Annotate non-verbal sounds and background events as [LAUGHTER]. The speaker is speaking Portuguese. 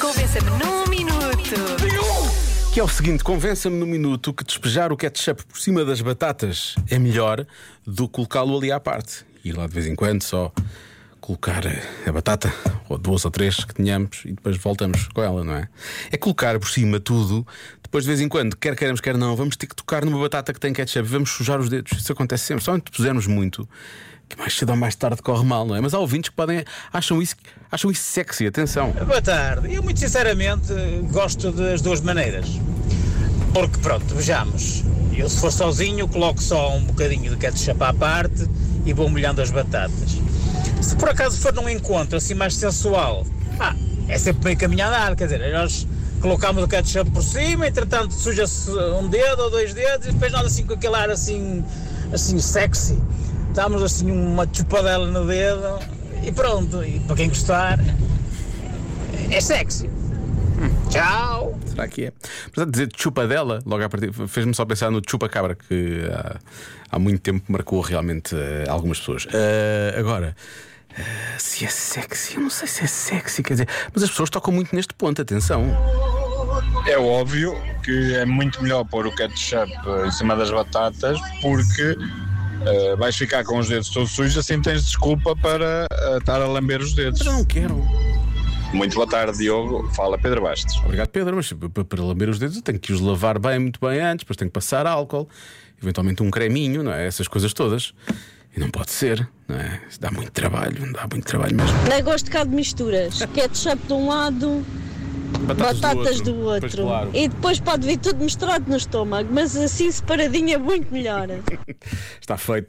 Convença-me num minuto. Que é o seguinte: convença-me no minuto que despejar o ketchup por cima das batatas é melhor do que colocá-lo ali à parte. Ir lá de vez em quando só colocar a batata, ou duas ou três que tenhamos, e depois voltamos com ela, não é? É colocar por cima tudo, depois de vez em quando, quer queiramos, quer não, vamos ter que tocar numa batata que tem ketchup, vamos sujar os dedos. Isso acontece sempre. Só onde pusermos muito, que mais cedo ou mais tarde corre mal, não é? Mas há ouvintes que podem acham isso, acham isso sexy, atenção. Boa tarde. Eu, muito sinceramente, gosto das duas maneiras. Porque, pronto, vejamos. Eu, se for sozinho, coloco só um bocadinho de ketchup à parte e vou molhando as batatas. Se por acaso for num encontro assim mais sensual, ah, é sempre meio caminho. Quer dizer, nós colocamos o ketchup por cima, entretanto suja-se um dedo ou dois dedos e depois nós assim com aquele ar assim, assim sexy. Damos assim uma chupadela no dedo e pronto. E para quem gostar, é sexy. Tchau! Será que é? Portanto, dizer chupadela, logo a partir, fez-me só pensar no chupa-cabra, que há, há muito tempo marcou realmente eh, algumas pessoas. Eh, agora, se é sexy, eu não sei se é sexy, quer dizer, mas as pessoas tocam muito neste ponto, atenção. É óbvio que é muito melhor pôr o ketchup em cima das batatas porque eh, vais ficar com os dedos todos sujos, assim tens desculpa para eh, estar a lamber os dedos. Mas eu não quero. Muito boa tarde, Diogo. Fala Pedro Bastos. Obrigado, Pedro, mas para, lamber os dedos eu tenho que os lavar bem, muito bem antes, depois tenho que passar álcool, eventualmente um creminho, não é? Essas coisas todas. E não pode ser, não é? Isso dá muito trabalho, dá muito trabalho mesmo. Não gosto cá de misturas. Ketchup de um lado, batatas do outro. Pois, claro. E depois pode vir tudo misturado no estômago, mas assim separadinho é muito melhor. [LAUGHS] Está feito.